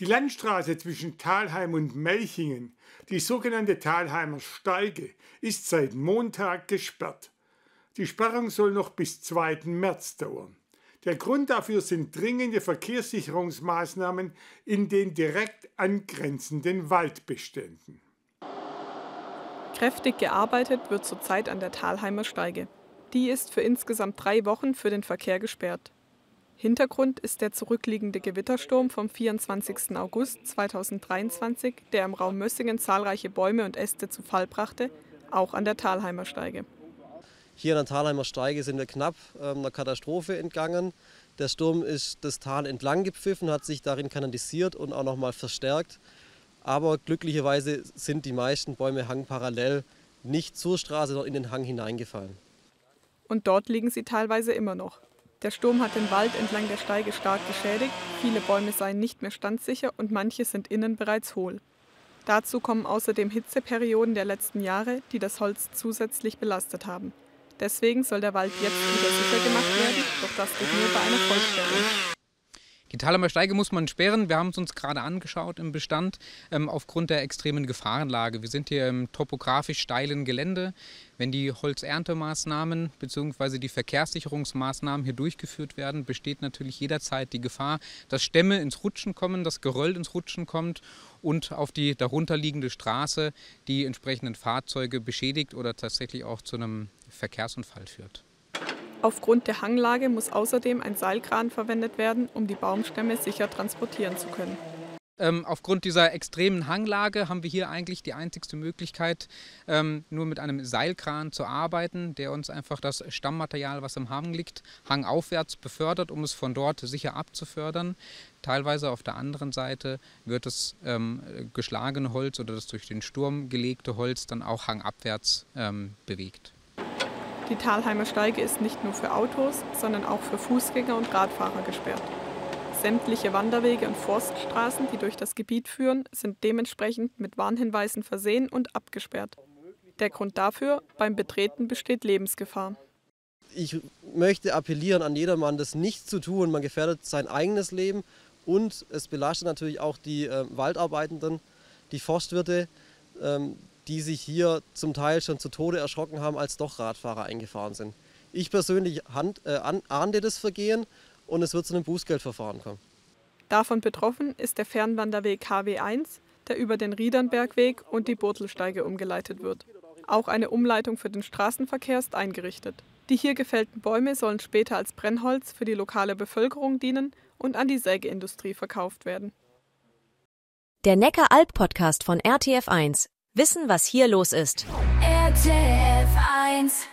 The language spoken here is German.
Die Landstraße zwischen Talheim und Melchingen, die sogenannte Talheimer Steige, ist seit Montag gesperrt. Die Sperrung soll noch bis 2. März dauern. Der Grund dafür sind dringende Verkehrssicherungsmaßnahmen in den direkt angrenzenden Waldbeständen. Kräftig gearbeitet wird zurzeit an der Talheimer Steige. Die ist für insgesamt drei Wochen für den Verkehr gesperrt. Hintergrund ist der zurückliegende Gewittersturm vom 24. August 2023, der im Raum Mössingen zahlreiche Bäume und Äste zu Fall brachte, auch an der Talheimer Steige. Hier an der Talheimer Steige sind wir knapp ähm, einer Katastrophe entgangen. Der Sturm ist das Tal entlang gepfiffen, hat sich darin kanalisiert und auch nochmal verstärkt. Aber glücklicherweise sind die meisten Bäume hangparallel nicht zur Straße, sondern in den Hang hineingefallen und dort liegen sie teilweise immer noch. Der Sturm hat den Wald entlang der Steige stark geschädigt, viele Bäume seien nicht mehr standsicher und manche sind innen bereits hohl. Dazu kommen außerdem Hitzeperioden der letzten Jahre, die das Holz zusätzlich belastet haben. Deswegen soll der Wald jetzt wieder sicher gemacht werden, doch das geht nur bei einer Vollsperrung. Die Thalheimer Steige muss man sperren. Wir haben es uns gerade angeschaut im Bestand ähm, aufgrund der extremen Gefahrenlage. Wir sind hier im topografisch steilen Gelände. Wenn die Holzerntemaßnahmen bzw. die Verkehrssicherungsmaßnahmen hier durchgeführt werden, besteht natürlich jederzeit die Gefahr, dass Stämme ins Rutschen kommen, dass Geröll ins Rutschen kommt und auf die darunterliegende Straße die entsprechenden Fahrzeuge beschädigt oder tatsächlich auch zu einem Verkehrsunfall führt. Aufgrund der Hanglage muss außerdem ein Seilkran verwendet werden, um die Baumstämme sicher transportieren zu können. Ähm, aufgrund dieser extremen Hanglage haben wir hier eigentlich die einzigste Möglichkeit, ähm, nur mit einem Seilkran zu arbeiten, der uns einfach das Stammmaterial, was im Hang liegt, hangaufwärts befördert, um es von dort sicher abzufördern. Teilweise auf der anderen Seite wird das ähm, geschlagene Holz oder das durch den Sturm gelegte Holz dann auch hangabwärts ähm, bewegt. Die Talheimer Steige ist nicht nur für Autos, sondern auch für Fußgänger und Radfahrer gesperrt. Sämtliche Wanderwege und Forststraßen, die durch das Gebiet führen, sind dementsprechend mit Warnhinweisen versehen und abgesperrt. Der Grund dafür, beim Betreten besteht Lebensgefahr. Ich möchte appellieren an jedermann, das nicht zu tun. Man gefährdet sein eigenes Leben und es belastet natürlich auch die äh, Waldarbeitenden, die Forstwirte, ähm, die sich hier zum Teil schon zu Tode erschrocken haben, als doch Radfahrer eingefahren sind. Ich persönlich hand, äh, ahnde das Vergehen und es wird zu einem Bußgeldverfahren kommen. Davon betroffen ist der Fernwanderweg HW1, der über den Riedernbergweg und die Burtelsteige umgeleitet wird. Auch eine Umleitung für den Straßenverkehr ist eingerichtet. Die hier gefällten Bäume sollen später als Brennholz für die lokale Bevölkerung dienen und an die Sägeindustrie verkauft werden. Der Neckar-Alp-Podcast von RTF1 Wissen, was hier los ist. RTF 1